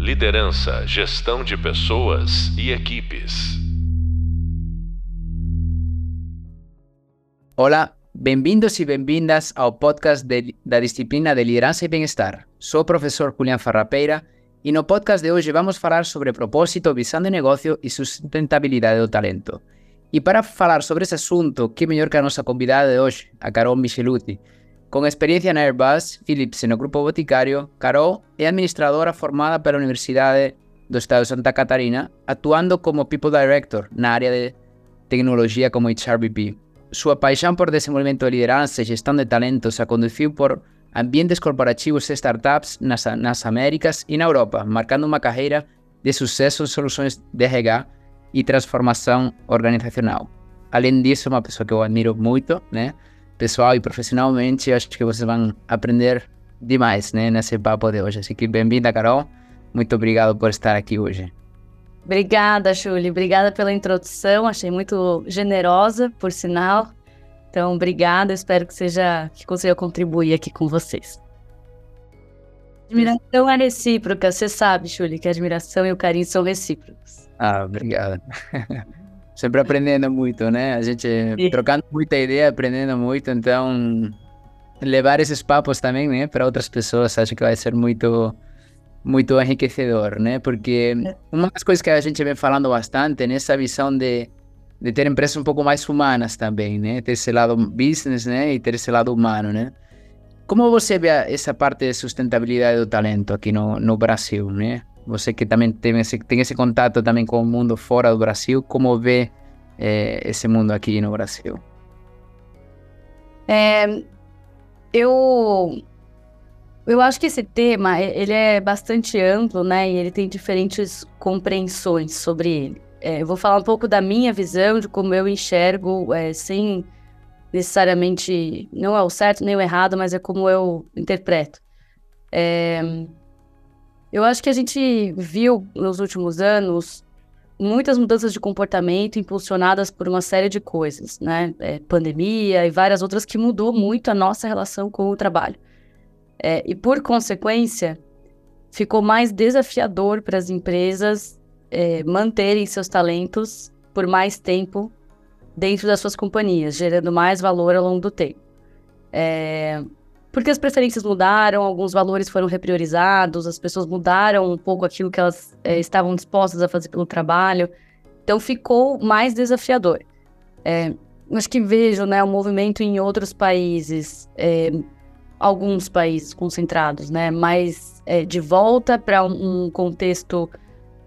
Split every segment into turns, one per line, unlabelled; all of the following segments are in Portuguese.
Liderança, gestão de pessoas e equipes.
Olá, bem-vindos e bem-vindas ao podcast de, da disciplina de Liderança e Bem-Estar. Sou o professor Julián Farrapeira e no podcast de hoje vamos falar sobre propósito, visão de negócio e sustentabilidade do talento. E para falar sobre esse assunto, que melhor que a nossa convidada de hoje, a Carol Micheluti. Com experiência na Airbus, Philips e no Grupo Boticário, Carol é administradora formada pela Universidade do Estado de Santa Catarina, atuando como People Director na área de tecnologia como HRBP. Sua paixão por desenvolvimento de liderança e gestão de talentos a conduziu por ambientes corporativos e startups nas, nas Américas e na Europa, marcando uma carreira de sucesso em soluções de RH e transformação organizacional. Além disso, uma pessoa que eu admiro muito, né? Pessoal e profissionalmente, acho que vocês vão aprender demais, né? Nesse papo de hoje. Assim que bem-vinda, Carol. Muito obrigado por estar aqui hoje.
Obrigada, Julie. Obrigada pela introdução. Achei muito generosa, por sinal. Então, obrigada. Espero que seja que consiga contribuir aqui com vocês. Admiração é recíproca. Você sabe, Julie, que a admiração e o carinho são recíprocos.
Ah, obrigado. Sempre aprendendo muito, né? A gente Sim. trocando muita ideia, aprendendo muito. Então, levar esses papos também, né, para outras pessoas, acho que vai ser muito muito enriquecedor, né? Porque é. uma das coisas que a gente vem falando bastante nessa visão de, de ter empresas um pouco mais humanas também, né? Ter esse lado business, né? E ter esse lado humano, né? Como você vê essa parte de sustentabilidade do talento aqui no, no Brasil, né? Você que também tem esse, tem esse contato também com o mundo fora do Brasil, como vê eh, esse mundo aqui no Brasil?
É, eu eu acho que esse tema, ele é bastante amplo, né? E ele tem diferentes compreensões sobre ele. É, eu vou falar um pouco da minha visão, de como eu enxergo, é, sem necessariamente... Não é o certo nem o errado, mas é como eu interpreto. É, eu acho que a gente viu nos últimos anos muitas mudanças de comportamento impulsionadas por uma série de coisas, né? É, pandemia e várias outras que mudou muito a nossa relação com o trabalho. É, e, por consequência, ficou mais desafiador para as empresas é, manterem seus talentos por mais tempo dentro das suas companhias, gerando mais valor ao longo do tempo. Porque as preferências mudaram, alguns valores foram repriorizados, as pessoas mudaram um pouco aquilo que elas é, estavam dispostas a fazer pelo trabalho. Então ficou mais desafiador. É, acho que vejo né, o movimento em outros países é, alguns países concentrados, né? Mas é, de volta para um, um, contexto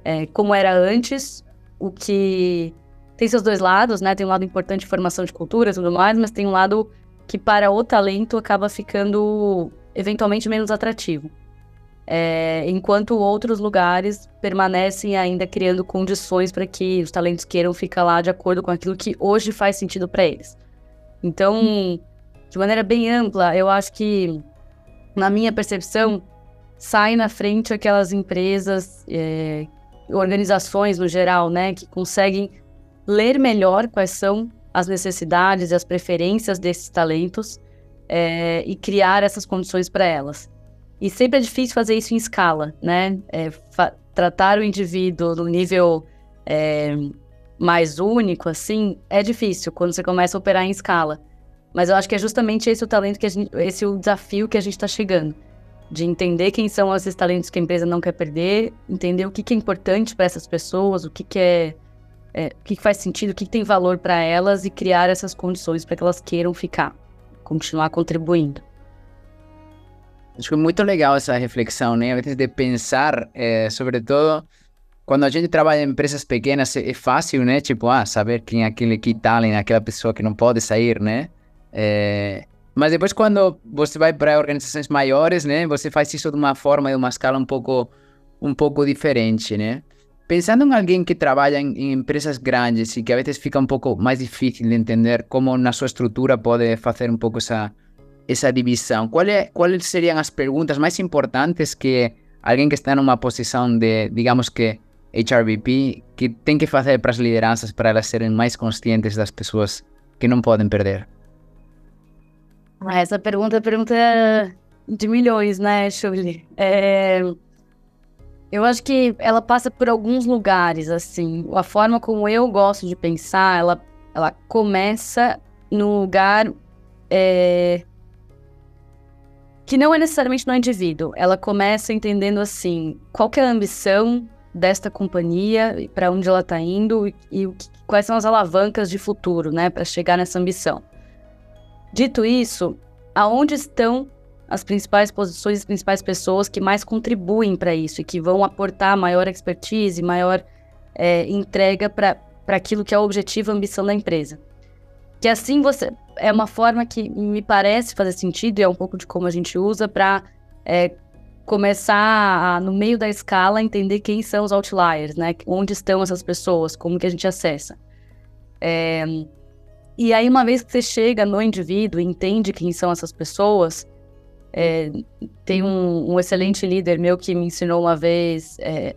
é, como era antes, o que tem seus dois lados, né? Tem um lado importante de formação de cultura e tudo mais, mas tem um lado que para o talento acaba ficando eventualmente menos atrativo. É, enquanto outros lugares permanecem ainda criando condições para que os talentos queiram ficar lá de acordo com aquilo que hoje faz sentido para eles. Então, de maneira bem ampla, eu acho que, na minha percepção, sai na frente aquelas empresas, é, organizações no geral, né, que conseguem ler melhor quais são as necessidades e as preferências desses talentos é, e criar essas condições para elas. E sempre é difícil fazer isso em escala, né? É, tratar o indivíduo no nível é, mais único, assim, é difícil quando você começa a operar em escala. Mas eu acho que é justamente esse o talento que gente, esse o desafio que a gente está chegando. De entender quem são esses talentos que a empresa não quer perder, entender o que, que é importante para essas pessoas, o que, que é, é, o que, faz sentido, o que, tem valor para elas e criar essas condições para que elas queiram ficar, continuar contribuindo.
Acho que é muito legal essa reflexão, né? A vezes de pensar, é, sobretudo, quando a gente trabalha em empresas pequenas, é fácil, né? Tipo, ah, saber quem é aquele que talent, aquela pessoa que não pode sair, né? É, mas depois, quando você vai para organizações maiores, né, você faz isso de uma forma, de uma escala um pouco, um pouco diferente, né? Pensando em alguém que trabalha em, em, empresas grandes e que a vezes fica um pouco mais difícil de entender como na sua estrutura pode fazer um pouco essa, essa divisão, qual é, quais seriam as perguntas mais importantes que alguém que está numa posição de, digamos que, HRBP, que tem que fazer para as lideranças para elas serem mais conscientes das pessoas que não podem perder?
Ah, essa pergunta é pergunta de milhões, né, Shuli? Eu acho que ela passa por alguns lugares, assim. A forma como eu gosto de pensar, ela, ela começa no lugar é, que não é necessariamente no indivíduo. Ela começa entendendo assim, qual que é a ambição desta companhia, para onde ela está indo e, e quais são as alavancas de futuro, né, para chegar nessa ambição. Dito isso, aonde estão as principais posições, as principais pessoas que mais contribuem para isso e que vão aportar maior expertise, maior é, entrega para aquilo que é o objetivo, a ambição da empresa. Que assim você é uma forma que me parece fazer sentido e é um pouco de como a gente usa para é, começar a, no meio da escala entender quem são os outliers, né? Onde estão essas pessoas, como que a gente acessa. É, e aí uma vez que você chega no indivíduo e entende quem são essas pessoas, é, tem um, um, excelente líder meu que me ensinou uma vez é,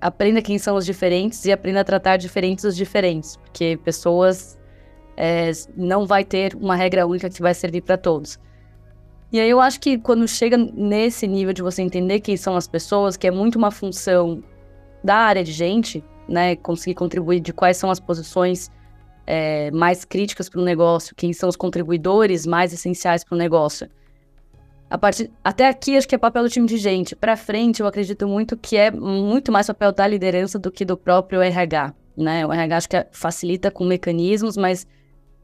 aprenda quem são os diferentes e aprenda a tratar diferentes os diferentes, porque pessoas é, não vai ter uma regra única que vai servir para todos. E aí eu acho que quando chega nesse nível de você entender quem são as pessoas, que é muito uma função da área de gente, né, conseguir contribuir de quais são as posições é, mais críticas para o negócio, quem são os contribuidores mais essenciais para o negócio. Partir, até aqui acho que é papel do time de gente. Para frente, eu acredito muito que é muito mais papel da liderança do que do próprio RH, né? O RH acho que facilita com mecanismos, mas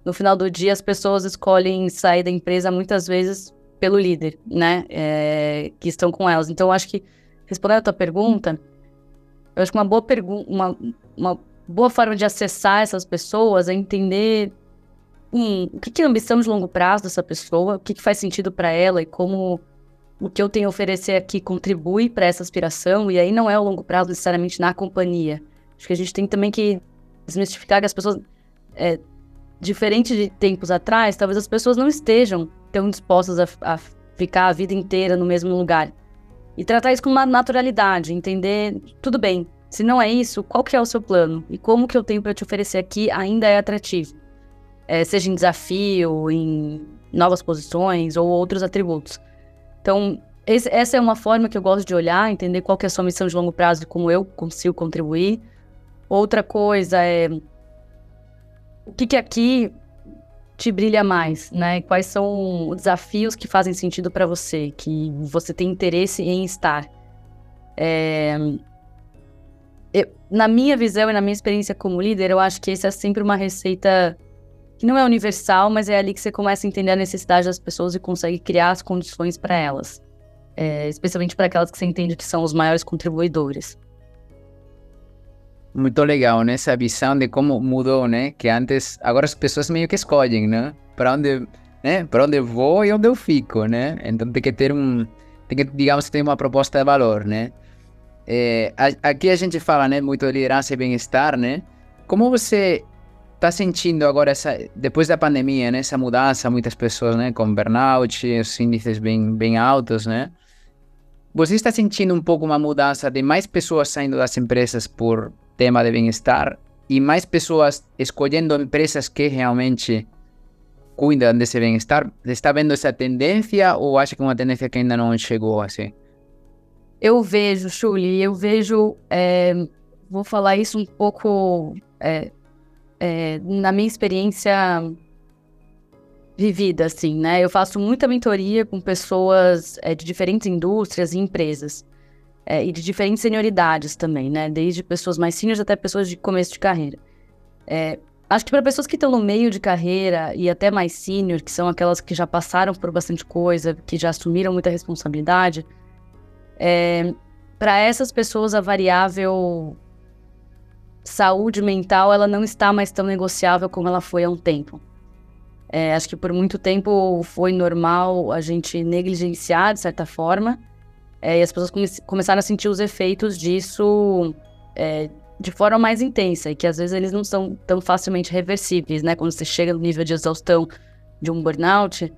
no final do dia as pessoas escolhem sair da empresa muitas vezes pelo líder, né? É, que estão com elas. Então, acho que, respondendo a tua pergunta, eu acho que uma boa pergunta, uma, uma boa forma de acessar essas pessoas é entender hum, o que, que é a ambição de longo prazo dessa pessoa, o que, que faz sentido para ela e como o que eu tenho a oferecer aqui contribui para essa aspiração, e aí não é o longo prazo necessariamente na companhia. Acho que a gente tem também que desmistificar que as pessoas, é, diferente de tempos atrás, talvez as pessoas não estejam tão dispostas a, a ficar a vida inteira no mesmo lugar. E tratar isso com uma naturalidade, entender, tudo bem, se não é isso, qual que é o seu plano? E como que eu tenho para te oferecer aqui ainda é atrativo? É, seja em desafio, em novas posições ou outros atributos. Então, esse, essa é uma forma que eu gosto de olhar, entender qual que é a sua missão de longo prazo e como eu consigo contribuir. Outra coisa é o que, que aqui te brilha mais, né? Quais são os desafios que fazem sentido para você, que você tem interesse em estar. É... Eu, na minha visão e na minha experiência como líder, eu acho que essa é sempre uma receita que não é universal, mas é ali que você começa a entender a necessidade das pessoas e consegue criar as condições para elas. É, especialmente para aquelas que você entende que são os maiores contribuidores.
Muito legal, né? Essa visão de como mudou, né? Que antes, agora as pessoas meio que escolhem, né? Para onde, né? Para onde vou e onde eu fico, né? Então tem que ter um, tem que, digamos, ter uma proposta de valor, né? É, aqui a gente fala, né? Muito de liderança e bem-estar, né? Como você está sentindo agora essa depois da pandemia, né, essa mudança, muitas pessoas, né, com burnout, os índices bem bem altos, né? Você está sentindo um pouco uma mudança de mais pessoas saindo das empresas por tema de bem-estar e mais pessoas escolhendo empresas que realmente cuidam desse bem-estar? Está vendo essa tendência ou acha que é uma tendência que ainda não chegou assim?
Eu vejo, Chuli, eu vejo. É, vou falar isso um pouco é, é, na minha experiência vivida, assim, né? Eu faço muita mentoria com pessoas é, de diferentes indústrias e empresas. É, e de diferentes senioridades também, né? Desde pessoas mais seniors até pessoas de começo de carreira. É, acho que para pessoas que estão no meio de carreira e até mais senior, que são aquelas que já passaram por bastante coisa, que já assumiram muita responsabilidade, é, para essas pessoas a variável saúde mental ela não está mais tão negociável como ela foi há um tempo. É, acho que por muito tempo foi normal a gente negligenciar de certa forma, é, e as pessoas come começaram a sentir os efeitos disso é, de forma mais intensa, e que às vezes eles não são tão facilmente reversíveis, né? Quando você chega no nível de exaustão de um burnout,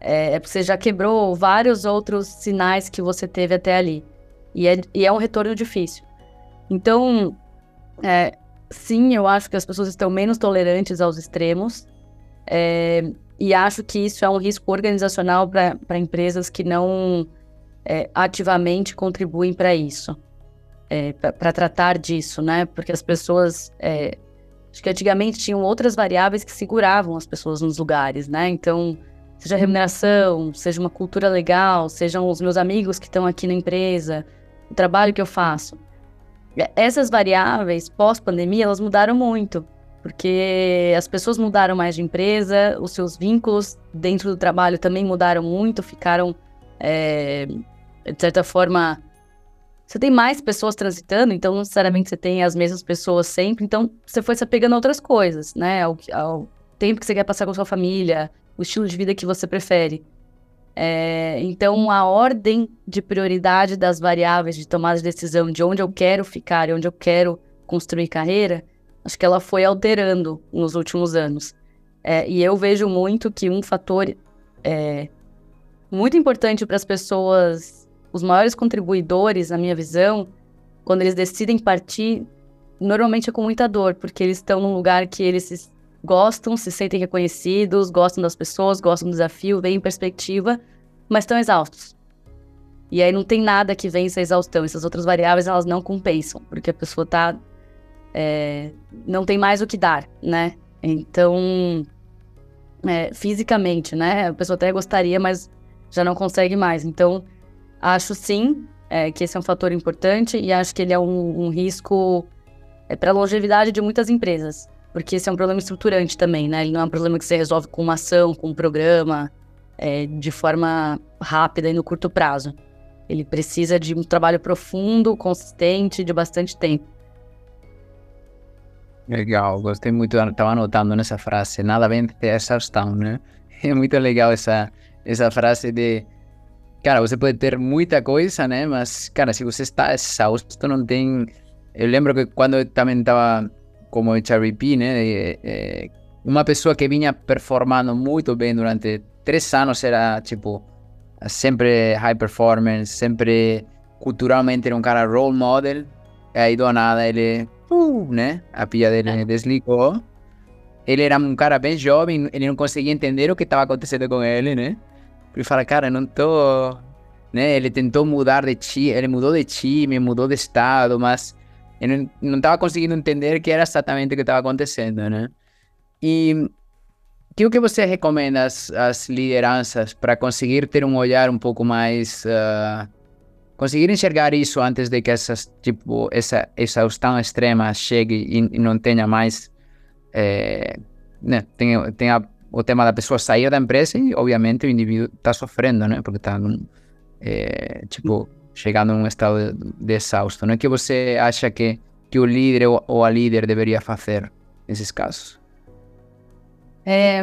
é, é porque você já quebrou vários outros sinais que você teve até ali. E é, e é um retorno difícil. Então, é, sim, eu acho que as pessoas estão menos tolerantes aos extremos. É, e acho que isso é um risco organizacional para empresas que não é, ativamente contribuem para isso. é, para tratar disso, né? Porque as pessoas. É, acho que antigamente tinham outras variáveis que seguravam as pessoas nos lugares, né? Então, seja remuneração, seja uma cultura legal, sejam os meus amigos que estão aqui na empresa, o trabalho que eu faço. Essas variáveis, pós-pandemia, elas mudaram muito, porque as pessoas mudaram mais de empresa, os seus vínculos dentro do trabalho também mudaram muito, ficaram, é, de certa forma, você tem mais pessoas transitando, então não necessariamente você tem as mesmas pessoas sempre, então você foi se apegando a outras coisas, né? Ao, ao tempo que você quer passar com sua família, o estilo de vida que você prefere. É, então, a ordem de prioridade das variáveis de tomada de decisão de onde eu quero ficar e onde eu quero construir carreira, acho que ela foi alterando nos últimos anos. É, e eu vejo muito que um fator é, muito importante para as pessoas os maiores contribuidores, na minha visão, quando eles decidem partir, normalmente é com muita dor, porque eles estão num lugar que eles gostam, se sentem reconhecidos, gostam das pessoas, gostam do desafio, veem perspectiva, mas estão exaustos. E aí não tem nada que vença a exaustão. Essas outras variáveis, elas não compensam, porque a pessoa tá... É, não tem mais o que dar, né? Então, é, fisicamente, né? A pessoa até gostaria, mas já não consegue mais. Então, Acho sim é, que esse é um fator importante e acho que ele é um, um risco é, para a longevidade de muitas empresas, porque esse é um problema estruturante também, né? Ele não é um problema que você resolve com uma ação, com um programa, é, de forma rápida e no curto prazo. Ele precisa de um trabalho profundo, consistente, de bastante tempo.
Legal, gostei muito, estava anotando nessa frase, nada vence a exaustão, né? É muito legal essa, essa frase de cara, você pode ter muita coisa, né? Mas, cara, se você está exausto, não tem. Eu lembro que quando eu também estava como HRP, né? uma pessoa que vinha performando muito bem durante três anos era, tipo, sempre high performance, sempre culturalmente era um cara role model. Aí, do nada, ele, uh, né? A pia dele desligou. Ele era um cara bem jovem, ele não conseguia entender o que estava acontecendo com ele, né? Ele fala, cara, não tô. Né? Ele tentou mudar de time, ele mudou de time, mudou de estado, mas ele não estava conseguindo entender o que era exatamente o que estava acontecendo, né? E o que você recomenda às, às lideranças para conseguir ter um olhar um pouco mais. Uh, conseguir enxergar isso antes de que essas, tipo, essa exaustão extrema chegue e, e não tenha mais. É, né, tenha, tenha o tema da pessoa sair da empresa e, obviamente, o indivíduo está sofrendo, né? Porque está, é, tipo, chegando a um estado de, exausto. Não é que você acha que, que o líder ou a líder deveria fazer nesses casos?
É,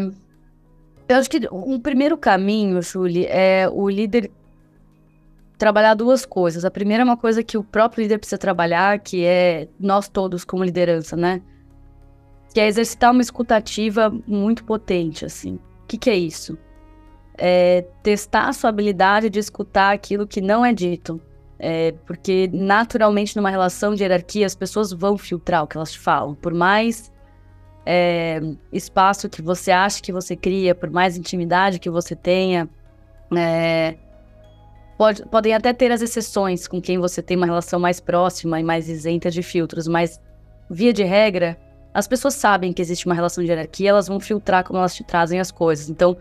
eu acho que um primeiro caminho, Julie, é o líder trabalhar duas coisas. A primeira é uma coisa que o próprio líder precisa trabalhar, que é nós todos como liderança, né? que é exercitar uma escutativa muito potente, assim. O que, que é isso? É testar a sua habilidade de escutar aquilo que não é dito. É, porque, naturalmente, numa relação de hierarquia, as pessoas vão filtrar o que elas te falam. Por mais é, espaço que você acha que você cria, por mais intimidade que você tenha, é, pode, podem até ter as exceções com quem você tem uma relação mais próxima e mais isenta de filtros, mas, via de regra, as pessoas sabem que existe uma relação de hierarquia, elas vão filtrar como elas te trazem as coisas. Então,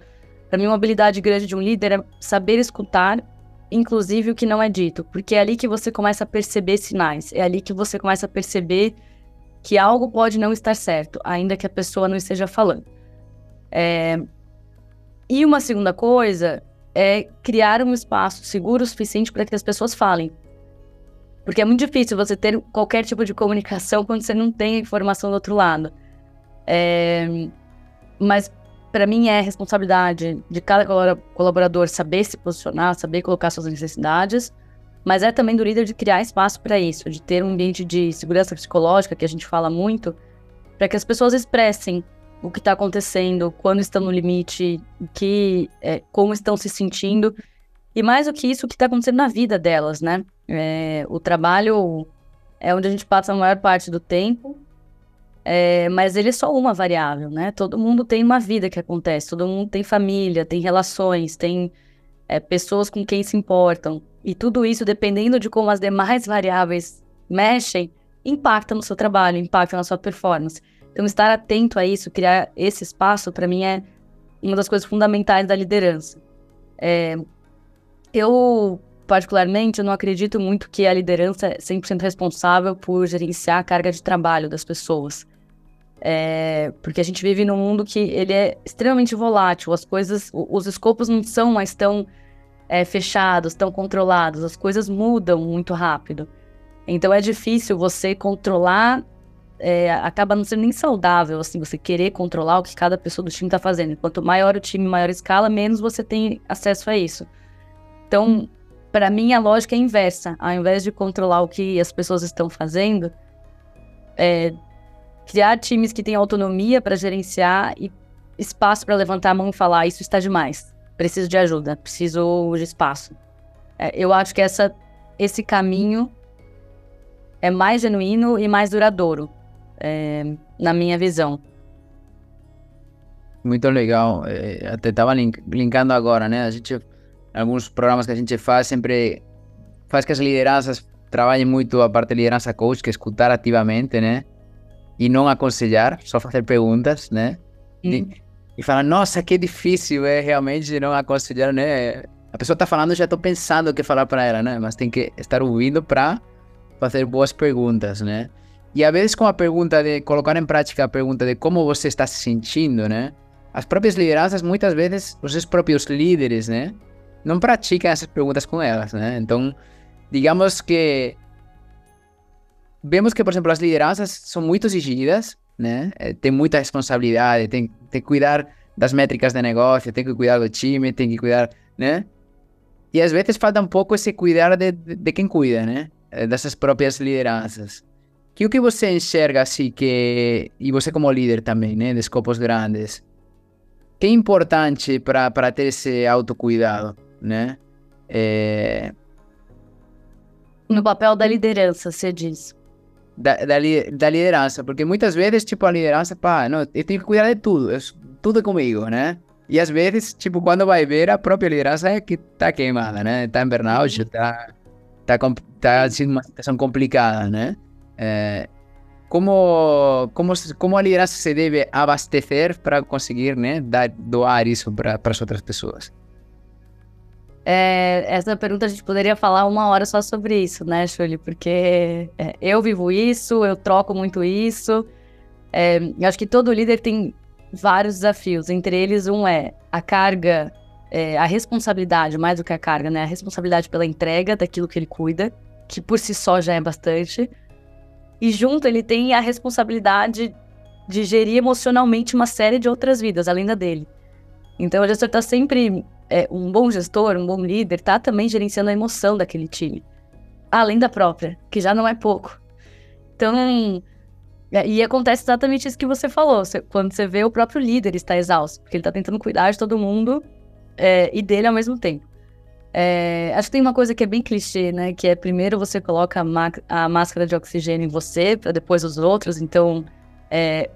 para mim, uma habilidade grande de um líder é saber escutar, inclusive o que não é dito, porque é ali que você começa a perceber sinais, é ali que você começa a perceber que algo pode não estar certo, ainda que a pessoa não esteja falando. É... E uma segunda coisa é criar um espaço seguro o suficiente para que as pessoas falem. Porque é muito difícil você ter qualquer tipo de comunicação quando você não tem a informação do outro lado. É, mas para mim é responsabilidade de cada colaborador saber se posicionar, saber colocar suas necessidades, mas é também do líder de criar espaço para isso, de ter um ambiente de segurança psicológica que a gente fala muito, para que as pessoas expressem o que está acontecendo, quando estão no limite, que, é, como estão se sentindo e mais do que isso, o que está acontecendo na vida delas, né? É, o trabalho é onde a gente passa a maior parte do tempo, é, mas ele é só uma variável, né? Todo mundo tem uma vida que acontece, todo mundo tem família, tem relações, tem é, pessoas com quem se importam. E tudo isso, dependendo de como as demais variáveis mexem, impacta no seu trabalho, impacta na sua performance. Então, estar atento a isso, criar esse espaço, para mim é uma das coisas fundamentais da liderança. É, eu, particularmente, não acredito muito que a liderança é 100% responsável por gerenciar a carga de trabalho das pessoas. É, porque a gente vive num mundo que ele é extremamente volátil, as coisas, os escopos não são mais tão é, fechados, tão controlados, as coisas mudam muito rápido. Então é difícil você controlar, é, acaba não sendo nem saudável, assim, você querer controlar o que cada pessoa do time está fazendo. Quanto maior o time, maior escala, menos você tem acesso a isso. Então, para mim, a lógica é inversa. Ao invés de controlar o que as pessoas estão fazendo, é, criar times que têm autonomia para gerenciar e espaço para levantar a mão e falar: Isso está demais, preciso de ajuda, preciso de espaço. É, eu acho que essa, esse caminho é mais genuíno e mais duradouro, é, na minha visão.
Muito legal. É, até estava link, linkando agora, né? A gente, alguns programas que a gente faz, sempre faz que as lideranças trabalhem muito a parte de liderança coach, que é escutar ativamente, né? E não aconselhar, só fazer perguntas, né? E, e falar, nossa, que difícil é realmente não aconselhar, né? A pessoa tá falando, já tô pensando o que falar para ela, né? Mas tem que estar ouvindo para fazer boas perguntas, né? E às vezes com a pergunta de colocar em prática a pergunta de como você está se sentindo, né? As próprias lideranças, muitas vezes, os próprios líderes, né? Não praticam essas perguntas com elas, né? Então, digamos que vemos que, por exemplo, as lideranças são muito exigidas, né? Eh, tem muita responsabilidade, tem, tem que cuidar das métricas de negócio, tem que cuidar do time, tem que cuidar, né? E às vezes falta um pouco esse cuidar de, de, quem cuida, né? Eh, dessas próprias lideranças. Que o que você enxerga assim que e você como líder também, né, de escopos grandes, que é importante para para ter esse autocuidado, né? É...
No papel da liderança, você diz
da, da, da, liderança, porque muitas vezes, tipo, a liderança, pá, não, eu tenho que cuidar de tudo, é, tudo comigo, né? E às vezes, tipo, quando vai ver, a própria liderança é que tá queimada, né? Tá em burnout, tá, tá, tá sendo uma situação complicada, né? É, como, como, como a liderança se deve abastecer para conseguir, né, dar, doar isso para as outras pessoas?
É, essa pergunta a gente poderia falar uma hora só sobre isso, né, Shuli? Porque é, eu vivo isso, eu troco muito isso. É, eu acho que todo líder tem vários desafios. Entre eles, um é a carga, é, a responsabilidade, mais do que a carga, né? A responsabilidade pela entrega daquilo que ele cuida, que por si só já é bastante. E junto ele tem a responsabilidade de gerir emocionalmente uma série de outras vidas, além da dele. Então o gestor está sempre é, um bom gestor, um bom líder, tá também gerenciando a emoção daquele time. Além da própria, que já não é pouco. Então, é, e acontece exatamente isso que você falou. Quando você vê o próprio líder está exausto, porque ele está tentando cuidar de todo mundo é, e dele ao mesmo tempo. É, acho que tem uma coisa que é bem clichê, né? Que é primeiro você coloca a, a máscara de oxigênio em você, para depois os outros. Então, é,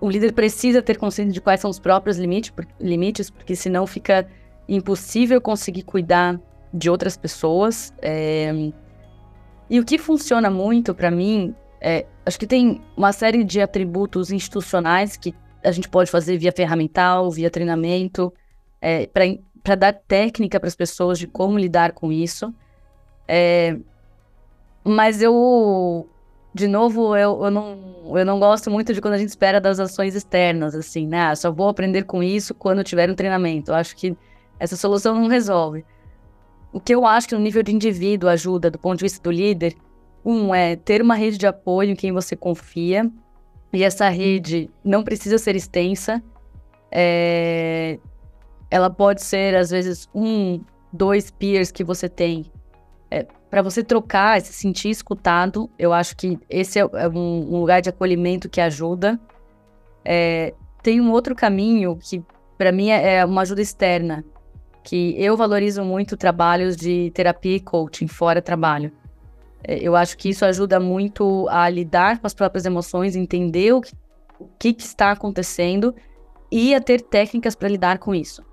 o líder precisa ter consciência de quais são os próprios limite, limites, porque senão fica impossível conseguir cuidar de outras pessoas. É... E o que funciona muito para mim, é, acho que tem uma série de atributos institucionais que a gente pode fazer via ferramental, via treinamento, é, para dar técnica para as pessoas de como lidar com isso. É, mas eu de novo, eu, eu, não, eu não gosto muito de quando a gente espera das ações externas, assim, né? Ah, só vou aprender com isso quando tiver um treinamento. Eu acho que essa solução não resolve. O que eu acho que no nível de indivíduo ajuda, do ponto de vista do líder, um é ter uma rede de apoio em quem você confia, e essa rede não precisa ser extensa. É... Ela pode ser, às vezes, um, dois peers que você tem é, para você trocar, se sentir escutado, eu acho que esse é, é um, um lugar de acolhimento que ajuda. É, tem um outro caminho que, para mim, é, é uma ajuda externa, que eu valorizo muito trabalhos de terapia e coaching fora trabalho. É, eu acho que isso ajuda muito a lidar com as próprias emoções, entender o que, o que, que está acontecendo e a ter técnicas para lidar com isso.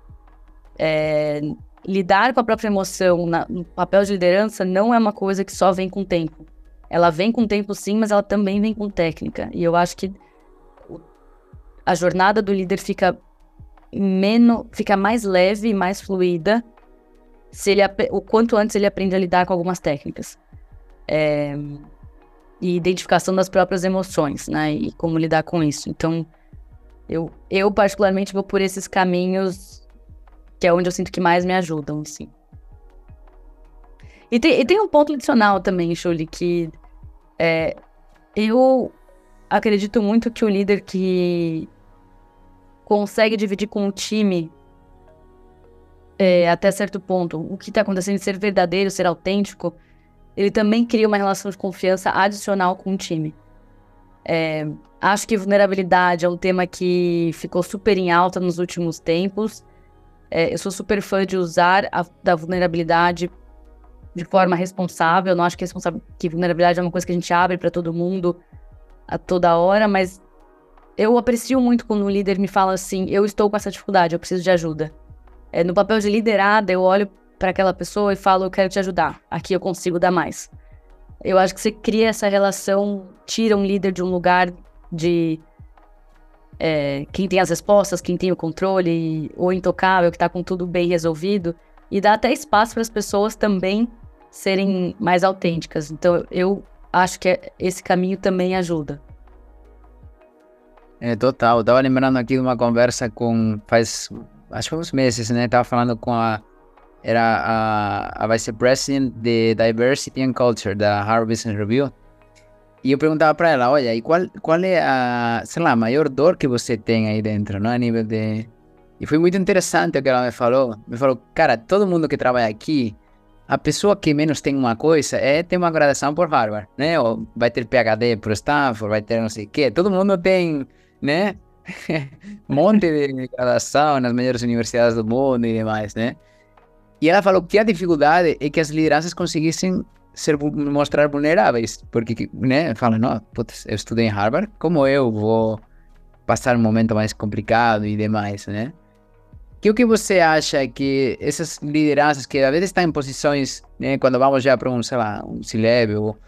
É, lidar com a própria emoção na, no papel de liderança não é uma coisa que só vem com o tempo. ela vem com tempo sim, mas ela também vem com técnica. E eu acho que a jornada do líder fica menos, fica mais leve e mais fluida se ele o quanto antes ele aprende a lidar com algumas técnicas. É, e identificação das próprias emoções, né? E como lidar com isso. Então, eu, eu particularmente vou por esses caminhos que é onde eu sinto que mais me ajudam, assim. E tem, e tem um ponto adicional também, Shuli, que é, eu acredito muito que o líder que consegue dividir com o time é, até certo ponto o que está acontecendo, ser verdadeiro, ser autêntico, ele também cria uma relação de confiança adicional com o time. É, acho que vulnerabilidade é um tema que ficou super em alta nos últimos tempos. É, eu sou super fã de usar a da vulnerabilidade de forma responsável. Eu não acho que, que vulnerabilidade é uma coisa que a gente abre para todo mundo a toda hora, mas eu aprecio muito quando um líder me fala assim: eu estou com essa dificuldade, eu preciso de ajuda. É, no papel de liderada, eu olho para aquela pessoa e falo: eu quero te ajudar, aqui eu consigo dar mais. Eu acho que você cria essa relação, tira um líder de um lugar de é, quem tem as respostas, quem tem o controle, ou intocável, que está com tudo bem resolvido, e dá até espaço para as pessoas também serem mais autênticas. Então, eu acho que esse caminho também ajuda.
É, total. Eu tava lembrando aqui de uma conversa com. faz. acho que uns meses, né? Tava falando com a. Era a, a vice-president de Diversity and Culture da Harvard Business Review. E eu perguntava para ela: olha, e qual, qual é a, sei lá, a maior dor que você tem aí dentro, não? A nível de. E foi muito interessante o que ela me falou. Me falou: cara, todo mundo que trabalha aqui a pessoa que menos tem uma coisa é ter uma graduação por Harvard, né? Ou vai ter PhD por Stanford, vai ter não sei o quê. Todo mundo tem, né? um monte de graduação nas melhores universidades do mundo e demais, né? E ela falou que a dificuldade é que as lideranças conseguissem ser mostrar vulneráveis, porque, né? Fala, não, putz, eu estudei em Harvard, como eu vou passar um momento mais complicado e demais, né? que o que você acha que essas lideranças que às vezes estão em posições, né, quando vamos já para um, sei lá, um C-level ou,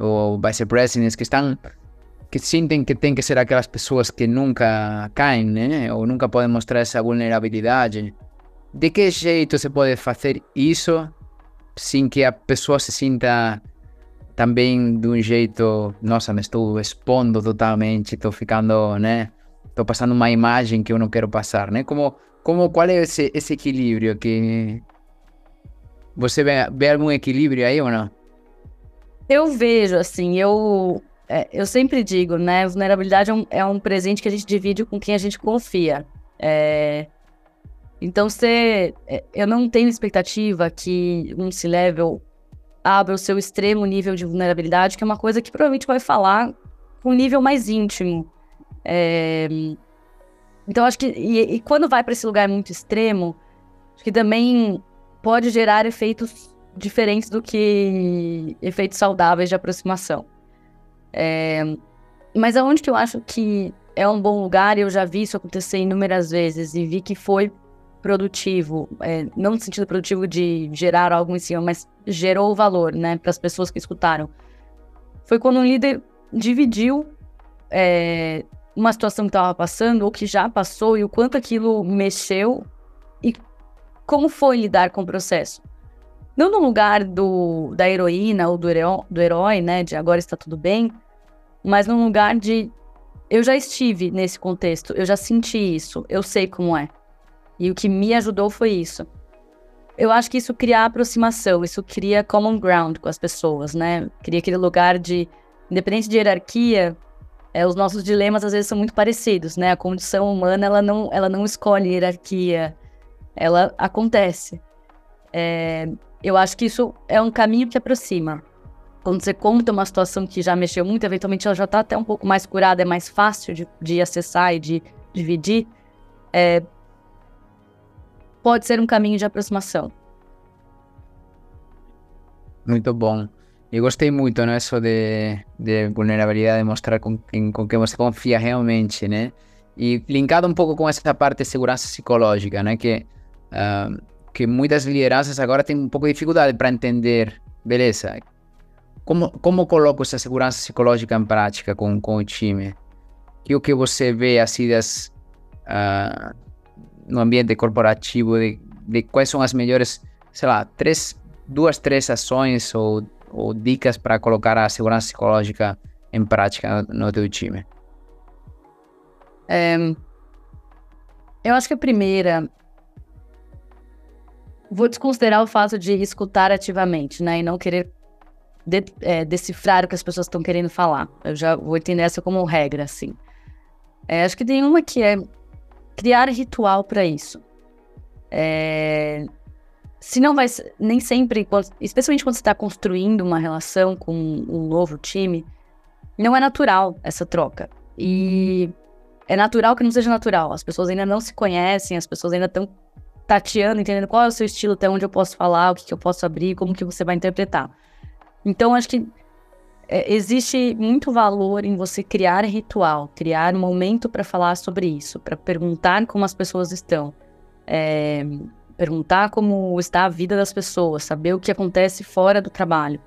ou vice-presidents que estão que sentem que tem que ser aquelas pessoas que nunca caem, né, ou nunca podem mostrar essa vulnerabilidade. De que jeito você pode fazer isso sem que a pessoa se sinta também de um jeito, nossa, me estou expondo totalmente, estou ficando, né, estou passando uma imagem que eu não quero passar, né? Como como, qual é esse, esse equilíbrio que... Você vê, vê algum equilíbrio aí ou não?
Eu vejo, assim, eu, é, eu sempre digo, né? Vulnerabilidade é um, é um presente que a gente divide com quem a gente confia. É, então, você, é, eu não tenho expectativa que um C-Level abra o seu extremo nível de vulnerabilidade, que é uma coisa que provavelmente vai falar com um nível mais íntimo. É, então, acho que. E, e quando vai para esse lugar muito extremo, acho que também pode gerar efeitos diferentes do que efeitos saudáveis de aproximação. É, mas aonde que eu acho que é um bom lugar, eu já vi isso acontecer inúmeras vezes e vi que foi produtivo, é, não no sentido produtivo de gerar algo em cima, mas gerou valor, né, para as pessoas que escutaram. Foi quando um líder dividiu é, uma situação que estava passando ou que já passou e o quanto aquilo mexeu e como foi lidar com o processo. Não no lugar do, da heroína ou do, do herói, né, de agora está tudo bem, mas no lugar de eu já estive nesse contexto, eu já senti isso, eu sei como é. E o que me ajudou foi isso. Eu acho que isso cria aproximação, isso cria common ground com as pessoas, né? Cria aquele lugar de, independente de hierarquia, é, os nossos dilemas às vezes são muito parecidos, né? A condição humana ela não, ela não escolhe hierarquia, ela acontece. É, eu acho que isso é um caminho que aproxima. Quando você conta uma situação que já mexeu muito, eventualmente ela já está até um pouco mais curada, é mais fácil de, de acessar e de dividir. É, pode ser um caminho de aproximação.
Muito bom. Eu gostei muito, né? Isso de, de vulnerabilidade, de mostrar com, com quem você confia realmente, né? E linkado um pouco com essa parte de segurança psicológica, né? Que, uh, que muitas lideranças agora têm um pouco de dificuldade para entender, beleza, como, como coloco essa segurança psicológica em prática com, com o time? E o que você vê assim das, uh, no ambiente corporativo, de, de quais são as melhores, sei lá, três, duas, três ações ou, ou dicas para colocar a segurança psicológica em prática no, no teu time?
É, eu acho que a primeira vou desconsiderar o fato de escutar ativamente, né? E não querer de, é, decifrar o que as pessoas estão querendo falar. Eu já vou entender essa como regra, assim. É, acho que tem uma que é criar ritual para isso. É, se não vai nem sempre, especialmente quando você está construindo uma relação com um novo time, não é natural essa troca. E é natural que não seja natural. As pessoas ainda não se conhecem, as pessoas ainda estão tateando, entendendo qual é o seu estilo, até onde eu posso falar, o que, que eu posso abrir, como que você vai interpretar. Então, acho que é, existe muito valor em você criar ritual, criar um momento para falar sobre isso, para perguntar como as pessoas estão, é, perguntar como está a vida das pessoas, saber o que acontece fora do trabalho.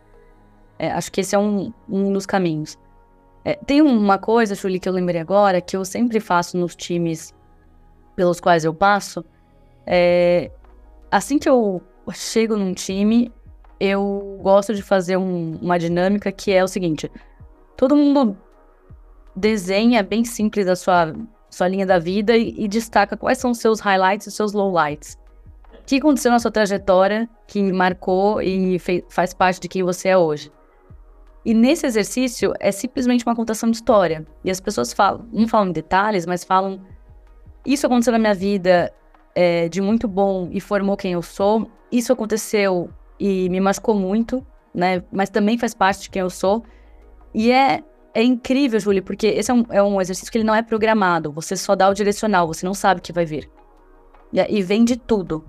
É, acho que esse é um, um dos caminhos. É, tem uma coisa, Julie, que eu lembrei agora, que eu sempre faço nos times pelos quais eu passo, é, assim que eu chego num time, eu gosto de fazer um, uma dinâmica que é o seguinte: todo mundo desenha bem simples a sua, sua linha da vida e, e destaca quais são os seus highlights e seus lowlights. O que aconteceu na sua trajetória que marcou e fez, faz parte de quem você é hoje. E nesse exercício é simplesmente uma contação de história. E as pessoas falam, não falam em detalhes, mas falam: Isso aconteceu na minha vida, é, de muito bom e formou quem eu sou. Isso aconteceu e me machucou muito, né? Mas também faz parte de quem eu sou. E é, é incrível, Júlia, porque esse é um, é um exercício que ele não é programado. Você só dá o direcional, você não sabe o que vai vir. E, e vem de tudo.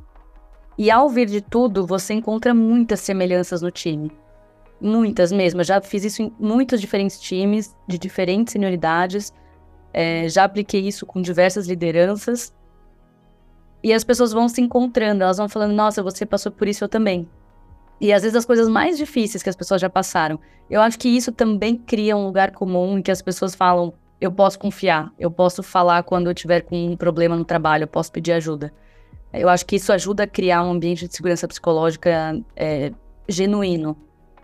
E ao vir de tudo, você encontra muitas semelhanças no time. Muitas mesmo. Eu já fiz isso em muitos diferentes times, de diferentes senioridades. É, já apliquei isso com diversas lideranças. E as pessoas vão se encontrando, elas vão falando, nossa, você passou por isso, eu também. E às vezes as coisas mais difíceis que as pessoas já passaram. Eu acho que isso também cria um lugar comum em que as pessoas falam, eu posso confiar, eu posso falar quando eu tiver com um problema no trabalho, eu posso pedir ajuda. Eu acho que isso ajuda a criar um ambiente de segurança psicológica é, genuíno.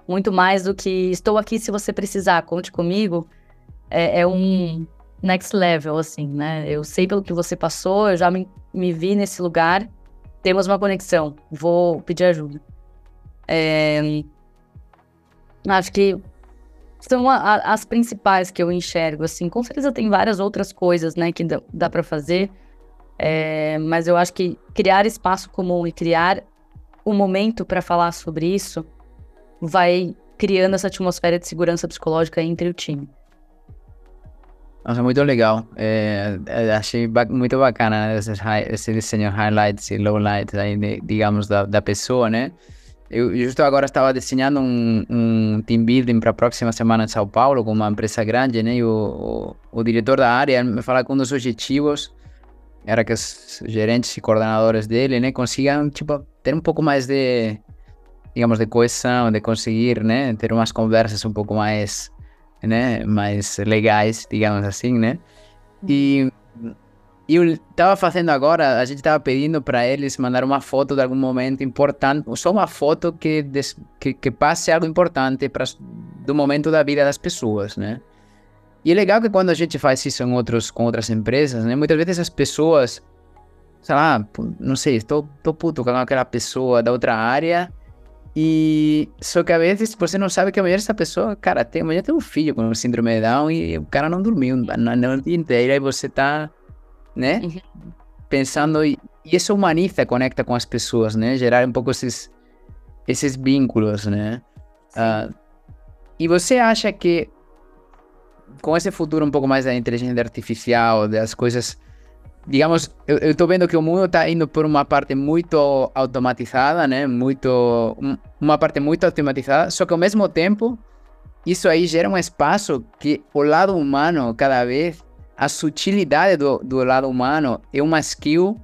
Muito mais do que estou aqui se você precisar, conte comigo. É, é um next level, assim, né? Eu sei pelo que você passou, eu já me me vi nesse lugar, temos uma conexão, vou pedir ajuda. É, acho que são a, as principais que eu enxergo, assim, com certeza tem várias outras coisas, né, que dá, dá para fazer, é, mas eu acho que criar espaço comum e criar um momento para falar sobre isso vai criando essa atmosfera de segurança psicológica entre o time.
Nossa, muito legal. É, é achei ba muito bacana né, esse desenho highlights e lowlights aí, digamos, da, da pessoa, né? Eu justo agora estava desenhando um, um team building para a próxima semana em São Paulo com uma empresa grande, né? E o, o, o diretor da área me falou que um dos objetivos era que os gerentes e coordenadores dele, né, consigam, tipo, ter um pouco mais de, digamos, de coesão, de conseguir, né, ter umas conversas um pouco mais né, mais legais, digamos assim, né? E, e eu estava fazendo agora, a gente estava pedindo para eles mandar uma foto de algum momento importante, só uma foto que, des, que, que passe algo importante para do momento da vida das pessoas, né? E é legal que quando a gente faz isso em outros, com outras empresas, né? Muitas vezes as pessoas, sei lá, não sei, estou, estou puto com aquela pessoa da outra área e só que às vezes você não sabe que amanhã essa pessoa, cara, tem, amanhã tem um filho com síndrome de Down e o cara não dormiu na noite inteira e você tá, né, uhum. pensando e, isso humaniza, conecta com as pessoas, né, gerar um pouco esses esses vínculos, né. Uh, e você acha que com esse futuro um pouco mais da inteligência artificial, das coisas digamos, eu, eu tô vendo que o mundo está indo por uma parte muito automatizada, né? Muito, uma parte muito automatizada, só que ao mesmo tempo, isso aí gera um espaço que o lado humano, cada vez, a sutilidade do, do lado humano é uma skill,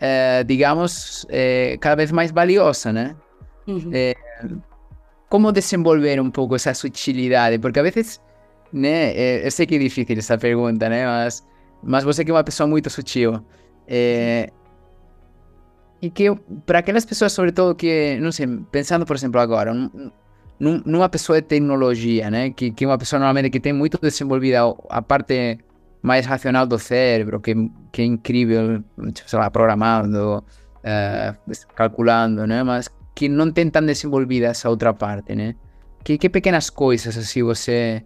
é, digamos, é, cada vez mais valiosa, né? Uhum. É, como desenvolver um pouco essa sutilidade? Porque a vezes, né, eu sei que é difícil essa pergunta, né, mas, mas você que é uma pessoa muito sutil. E que para aquelas pessoas, sobretudo, que, não sei, pensando, por exemplo, agora, num, numa pessoa de tecnologia, né, que, que é uma pessoa normalmente que tem muito desenvolvida a parte mais racional do cérebro, que, que é incrível, tipo, sei lá, programando, uh, calculando, né, mas que não tem tão desenvolvida essa outra parte, né? Que, que pequenas coisas assim você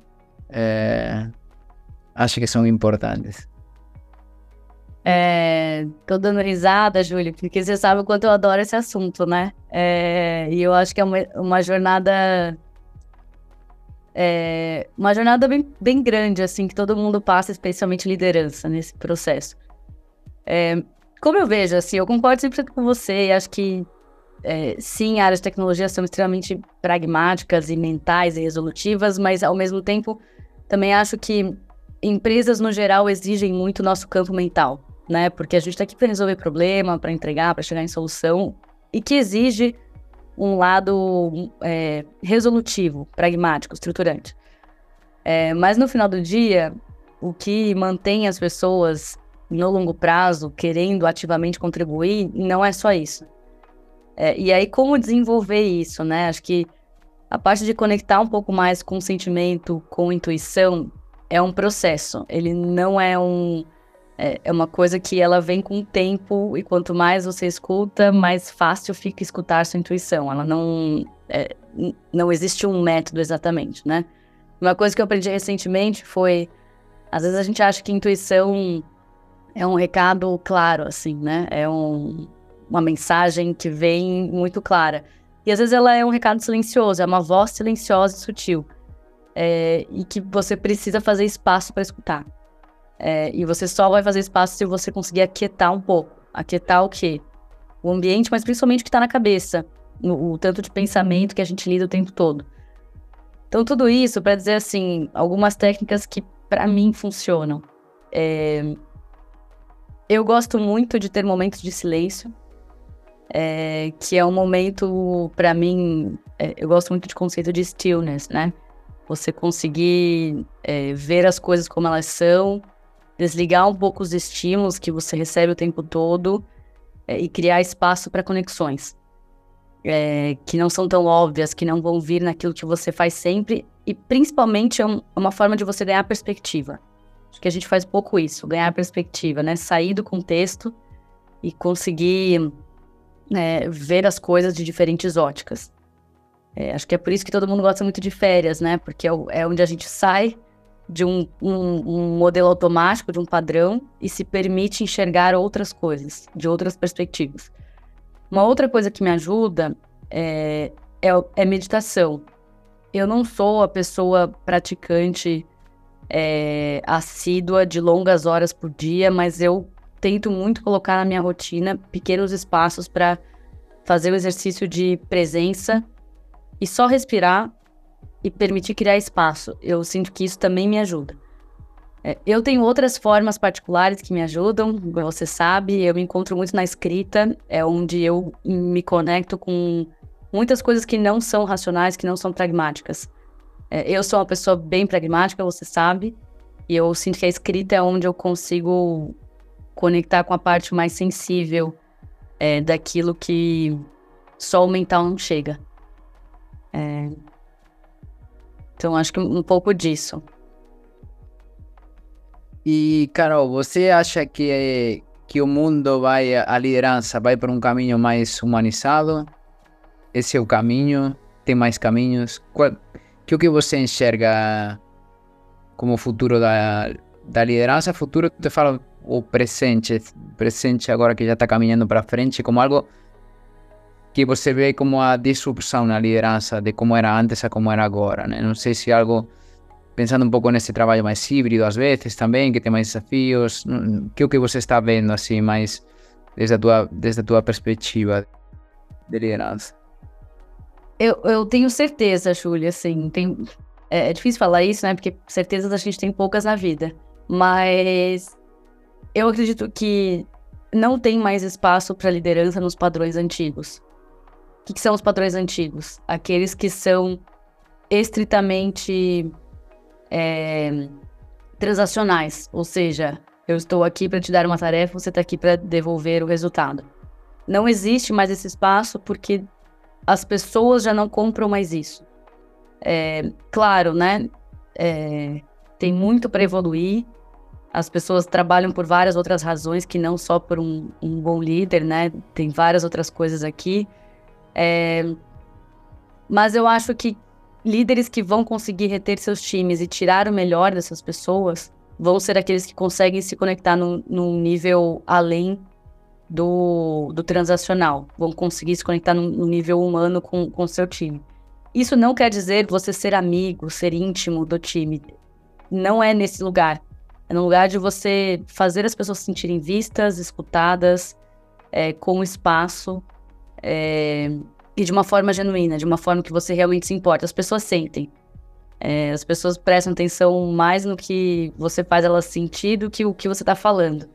é, acha que são importantes?
É, tô dando risada, Júlio, porque você sabe o quanto eu adoro esse assunto, né? É, e eu acho que é uma, uma jornada. É, uma jornada bem, bem grande, assim, que todo mundo passa, especialmente liderança, nesse processo. É, como eu vejo, assim, eu concordo sempre com você e acho que é, sim, áreas de tecnologia são extremamente pragmáticas e mentais e resolutivas, mas ao mesmo tempo também acho que empresas no geral exigem muito nosso campo mental, né? Porque a gente está aqui para resolver problema, para entregar, para chegar em solução e que exige um lado é, resolutivo, pragmático, estruturante. É, mas no final do dia, o que mantém as pessoas no longo prazo querendo ativamente contribuir não é só isso. É, e aí, como desenvolver isso, né? Acho que a parte de conectar um pouco mais com sentimento, com intuição, é um processo. Ele não é um. É, é uma coisa que ela vem com o tempo, e quanto mais você escuta, mais fácil fica escutar sua intuição. Ela não. É, não existe um método exatamente, né? Uma coisa que eu aprendi recentemente foi. Às vezes a gente acha que intuição é um recado claro, assim, né? É um, uma mensagem que vem muito clara. E às vezes ela é um recado silencioso, é uma voz silenciosa e sutil. É, e que você precisa fazer espaço para escutar. É, e você só vai fazer espaço se você conseguir aquietar um pouco. Aquietar o quê? O ambiente, mas principalmente o que está na cabeça. O, o, tanto de pensamento que a gente lida o tempo todo. Então, tudo isso para dizer assim, algumas técnicas que para mim funcionam. É, eu gosto muito de ter momentos de silêncio é, que é um momento, para mim, é, eu gosto muito de conceito de stillness, né? Você conseguir é, ver as coisas como elas são, desligar um pouco os estímulos que você recebe o tempo todo é, e criar espaço para conexões. É, que não são tão óbvias, que não vão vir naquilo que você faz sempre, e principalmente é, um, é uma forma de você ganhar perspectiva. Acho que a gente faz pouco isso, ganhar perspectiva, né? Sair do contexto e conseguir é, ver as coisas de diferentes óticas. É, acho que é por isso que todo mundo gosta muito de férias, né? Porque é, é onde a gente sai de um, um, um, modelo automático, de um padrão, e se permite enxergar outras coisas, de outras perspectivas. Uma outra coisa que me ajuda é, é, é meditação. Eu não sou a pessoa praticante é, assídua de longas horas por dia, mas eu tento muito colocar na minha rotina pequenos espaços para fazer o exercício de presença e só respirar e permitir criar espaço. Eu sinto que isso também me ajuda. É, eu tenho outras formas particulares que me ajudam, você sabe, eu me encontro muito na escrita, é onde eu me conecto com muitas coisas que não são racionais, que não são pragmáticas. É, eu sou uma pessoa bem pragmática, você sabe, e eu sinto que a escrita é onde eu consigo conectar com a parte mais sensível é, daquilo que só o mental não chega. É... Então, acho que um pouco disso.
E, Carol, você acha que, que o mundo vai, a liderança vai para um caminho mais humanizado? Esse é o caminho? Tem mais caminhos? Que o que você enxerga como futuro da, da liderança? Futuro, te falo o presente, presente agora que já está caminhando para frente, como algo que você vê como a disrupção na liderança de como era antes a como era agora, né? Não sei se algo pensando um pouco nesse trabalho mais híbrido às vezes também, que tem mais desafios, que o que você está vendo assim mais desde a tua desde a tua perspectiva de liderança?
Eu, eu tenho certeza, Júlia, assim, tem, é, é difícil falar isso, né? Porque certezas a gente tem poucas na vida, mas eu acredito que não tem mais espaço para liderança nos padrões antigos. O que, que são os padrões antigos? Aqueles que são estritamente é, transacionais, ou seja, eu estou aqui para te dar uma tarefa, você está aqui para devolver o resultado. Não existe mais esse espaço porque as pessoas já não compram mais isso. É, claro, né? É, tem muito para evoluir. As pessoas trabalham por várias outras razões que não só por um, um bom líder, né? Tem várias outras coisas aqui. É, mas eu acho que líderes que vão conseguir reter seus times e tirar o melhor dessas pessoas vão ser aqueles que conseguem se conectar num, num nível além do, do transacional, vão conseguir se conectar num, num nível humano com o seu time. Isso não quer dizer você ser amigo, ser íntimo do time. Não é nesse lugar. É no lugar de você fazer as pessoas se sentirem vistas, escutadas, é, com espaço é, e de uma forma genuína, de uma forma que você realmente se importa. As pessoas sentem. É, as pessoas prestam atenção mais no que você faz elas sentir do que o que você está falando.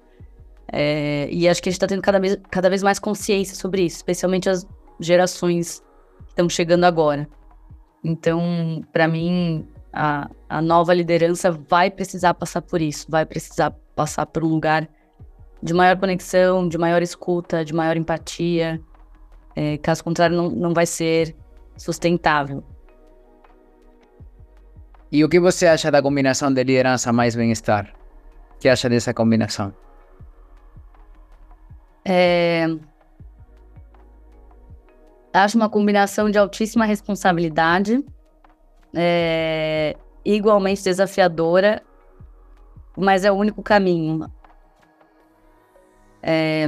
É, e acho que a gente está tendo cada vez, cada vez mais consciência sobre isso, especialmente as gerações que estão chegando agora. Então, para mim, a, a nova liderança vai precisar passar por isso, vai precisar passar por um lugar de maior conexão, de maior escuta, de maior empatia. É, caso contrário, não, não vai ser sustentável.
E o que você acha da combinação de liderança mais bem-estar? O que acha dessa combinação?
É... Acho uma combinação de altíssima responsabilidade, é... igualmente desafiadora, mas é o único caminho. É...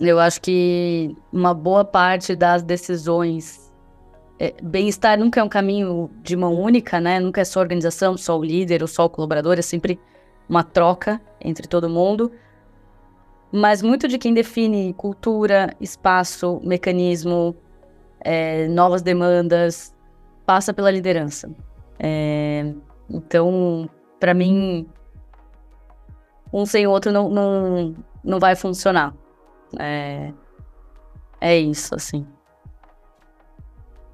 Eu acho que uma boa parte das decisões é, bem-estar nunca é um caminho de mão única, né? Nunca é só organização, só o líder ou só o colaborador, é sempre uma troca entre todo mundo. Mas muito de quem define cultura, espaço, mecanismo, é, novas demandas, passa pela liderança. É, então, para mim, um sem o outro não, não, não vai funcionar. É, é isso, assim.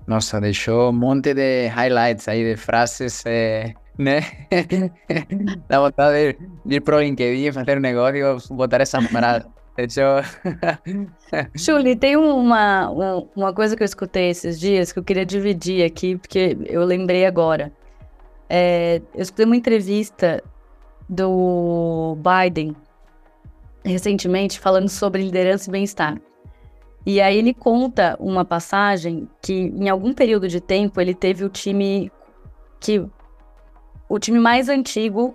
Nossa, deixou um monte de highlights aí de frases, eh, né? Dá vontade de, de ir pro LinkedIn, fazer um negócio, botar essa parada. Deixou.
Julie, tem uma, uma coisa que eu escutei esses dias que eu queria dividir aqui, porque eu lembrei agora. É, eu escutei uma entrevista do Biden recentemente falando sobre liderança e bem-estar. E aí ele conta uma passagem que em algum período de tempo ele teve o time que o time mais antigo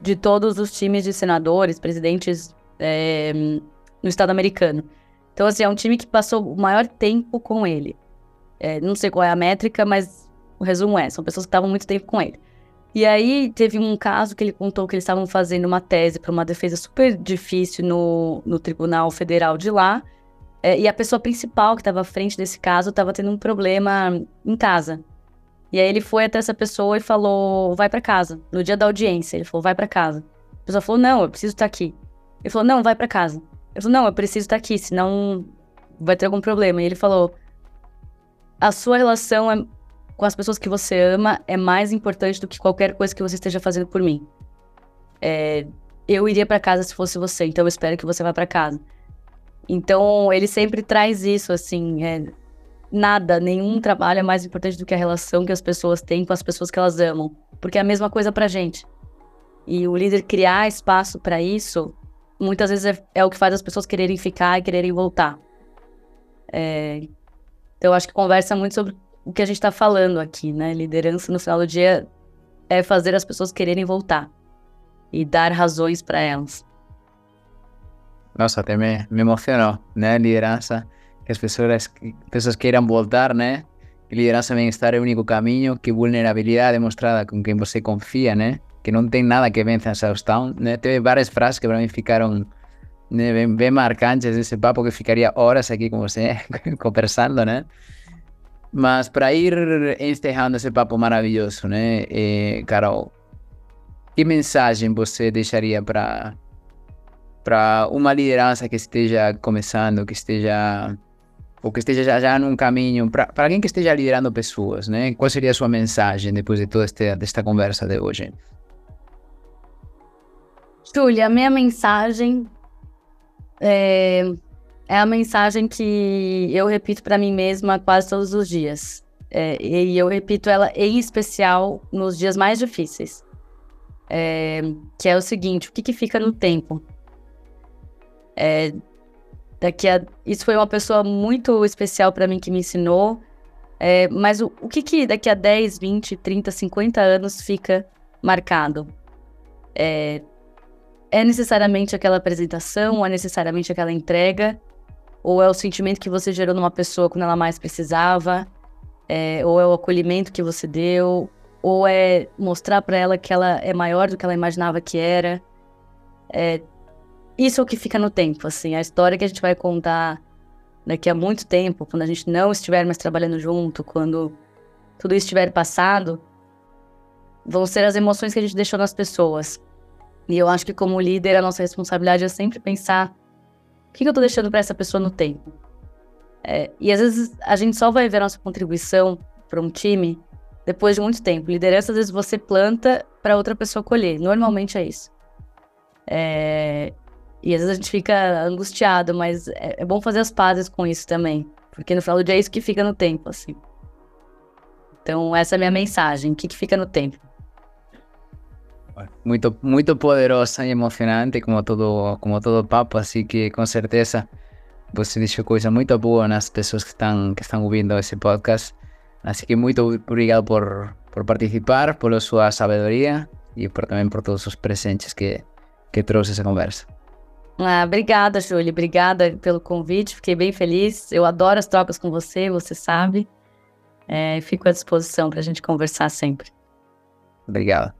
de todos os times de senadores, presidentes é, no estado americano. Então, assim, é um time que passou o maior tempo com ele. É, não sei qual é a métrica, mas o resumo é: são pessoas que estavam muito tempo com ele. E aí teve um caso que ele contou que eles estavam fazendo uma tese para uma defesa super difícil no, no Tribunal Federal de lá. É, e a pessoa principal que estava à frente desse caso estava tendo um problema em casa. E aí ele foi até essa pessoa e falou: vai para casa. No dia da audiência, ele falou: vai para casa. A pessoa falou: não, eu preciso estar aqui. Ele falou: não, vai para casa. Ele falou: não, eu preciso estar aqui, senão vai ter algum problema. E ele falou: a sua relação é, com as pessoas que você ama é mais importante do que qualquer coisa que você esteja fazendo por mim. É, eu iria para casa se fosse você, então eu espero que você vá para casa. Então, ele sempre traz isso, assim, é, nada, nenhum trabalho é mais importante do que a relação que as pessoas têm com as pessoas que elas amam, porque é a mesma coisa pra gente. E o líder criar espaço para isso, muitas vezes é, é, o que faz as pessoas quererem ficar e quererem voltar. É, então, eu acho que conversa muito sobre o que a gente está falando aqui, né? Liderança no final do dia é fazer as pessoas quererem voltar e dar razões para elas.
Nossa, até me, me emocionou, né? Liderança, que as pessoas, pessoas queiram voltar, né? Liderança bem-estar é o único caminho, que vulnerabilidade demonstrada com quem você confia, né? Que não tem nada que vença a exaustão, né? Teve várias frases que para mim ficaram né, bem, bem marcantes desse papo, que ficaria horas aqui com você, conversando, né? Mas para ir encerrando esse papo maravilhoso, né, eh, Carol, que mensagem você deixaria para para uma liderança que esteja começando, que esteja ou que esteja já, já num caminho, para alguém que esteja liderando pessoas, né? Qual seria a sua mensagem depois de toda esta, desta conversa de hoje?
Júlia, minha mensagem é, é a mensagem que eu repito para mim mesma quase todos os dias. É, e eu repito ela em especial nos dias mais difíceis. É, que é o seguinte: o que, que fica no tempo? É, daqui a, isso foi uma pessoa muito especial para mim que me ensinou. É, mas o, o que, que daqui a 10, 20, 30, 50 anos fica marcado? É, é necessariamente aquela apresentação, é necessariamente aquela entrega, ou é o sentimento que você gerou numa pessoa quando ela mais precisava, é, ou é o acolhimento que você deu, ou é mostrar para ela que ela é maior do que ela imaginava que era. É, isso é o que fica no tempo, assim, a história que a gente vai contar daqui a muito tempo, quando a gente não estiver mais trabalhando junto, quando tudo isso estiver passado, vão ser as emoções que a gente deixou nas pessoas. E eu acho que como líder, a nossa responsabilidade é sempre pensar o que, eu estou deixando para essa pessoa no tempo. É, e às vezes a gente só vai ver a nossa contribuição para um time depois de muito tempo. Liderança, às vezes você planta para outra pessoa colher. Normalmente é isso. É, e às vezes a gente fica angustiado, mas é, é, bom fazer as pazes com isso também. Porque no final do dia é isso que fica no tempo, assim. Então, essa é a minha mensagem. O que, que fica no tempo?
Muito, muito poderosa e emocionante, como todo, como todo papo, assim que com certeza você deixou coisa muito boa nas pessoas que estão, que estão ouvindo esse podcast. Assim que muito obrigado por, por participar, por sua sabedoria e por, também por todos os presentes que, que trouxe essa conversa.
Ah, obrigada, Júlia. Obrigada pelo convite. Fiquei bem feliz. Eu adoro as trocas com você, você sabe. É, fico à disposição para a gente conversar sempre.
Obrigado.